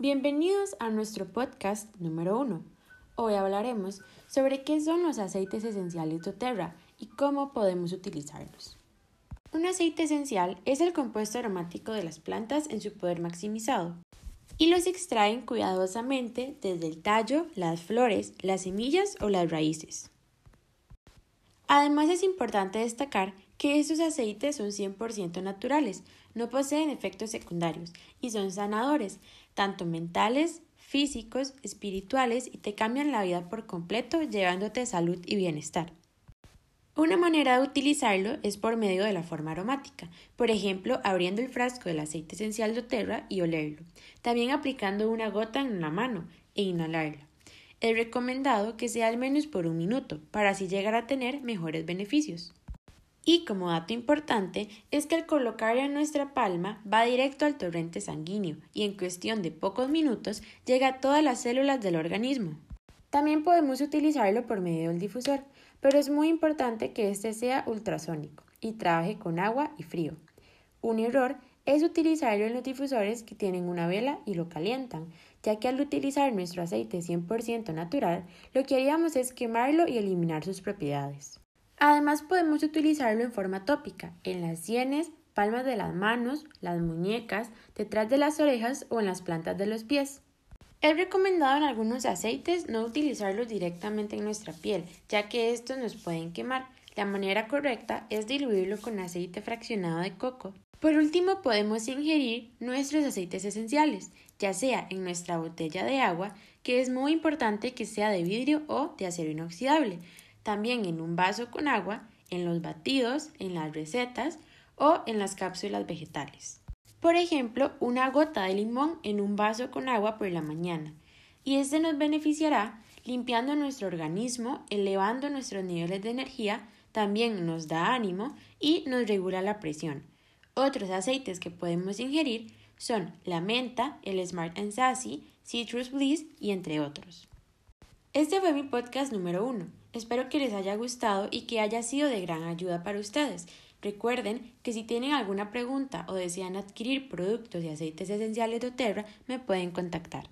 Bienvenidos a nuestro podcast número 1. Hoy hablaremos sobre qué son los aceites esenciales doTERRA y cómo podemos utilizarlos. Un aceite esencial es el compuesto aromático de las plantas en su poder maximizado y los extraen cuidadosamente desde el tallo, las flores, las semillas o las raíces. Además es importante destacar que estos aceites son 100% naturales, no poseen efectos secundarios y son sanadores, tanto mentales, físicos, espirituales y te cambian la vida por completo llevándote salud y bienestar. Una manera de utilizarlo es por medio de la forma aromática, por ejemplo, abriendo el frasco del aceite esencial de Terra y olerlo, también aplicando una gota en la mano e inhalarlo. Es recomendado que sea al menos por un minuto, para así llegar a tener mejores beneficios. Y como dato importante es que al colocarlo en nuestra palma va directo al torrente sanguíneo y en cuestión de pocos minutos llega a todas las células del organismo. También podemos utilizarlo por medio del difusor, pero es muy importante que este sea ultrasónico y trabaje con agua y frío. Un error es utilizarlo en los difusores que tienen una vela y lo calientan, ya que al utilizar nuestro aceite 100% natural, lo que haríamos es quemarlo y eliminar sus propiedades. Además podemos utilizarlo en forma tópica, en las sienes, palmas de las manos, las muñecas, detrás de las orejas o en las plantas de los pies. Es recomendado en algunos aceites no utilizarlos directamente en nuestra piel, ya que estos nos pueden quemar. La manera correcta es diluirlo con aceite fraccionado de coco. Por último, podemos ingerir nuestros aceites esenciales, ya sea en nuestra botella de agua, que es muy importante que sea de vidrio o de acero inoxidable, también en un vaso con agua, en los batidos, en las recetas o en las cápsulas vegetales. Por ejemplo, una gota de limón en un vaso con agua por la mañana. Y este nos beneficiará limpiando nuestro organismo, elevando nuestros niveles de energía, también nos da ánimo y nos regula la presión. Otros aceites que podemos ingerir son la menta, el Smart and Sassy, Citrus Bliss y entre otros. Este fue mi podcast número uno. Espero que les haya gustado y que haya sido de gran ayuda para ustedes. Recuerden que si tienen alguna pregunta o desean adquirir productos y aceites esenciales de Terra, me pueden contactar.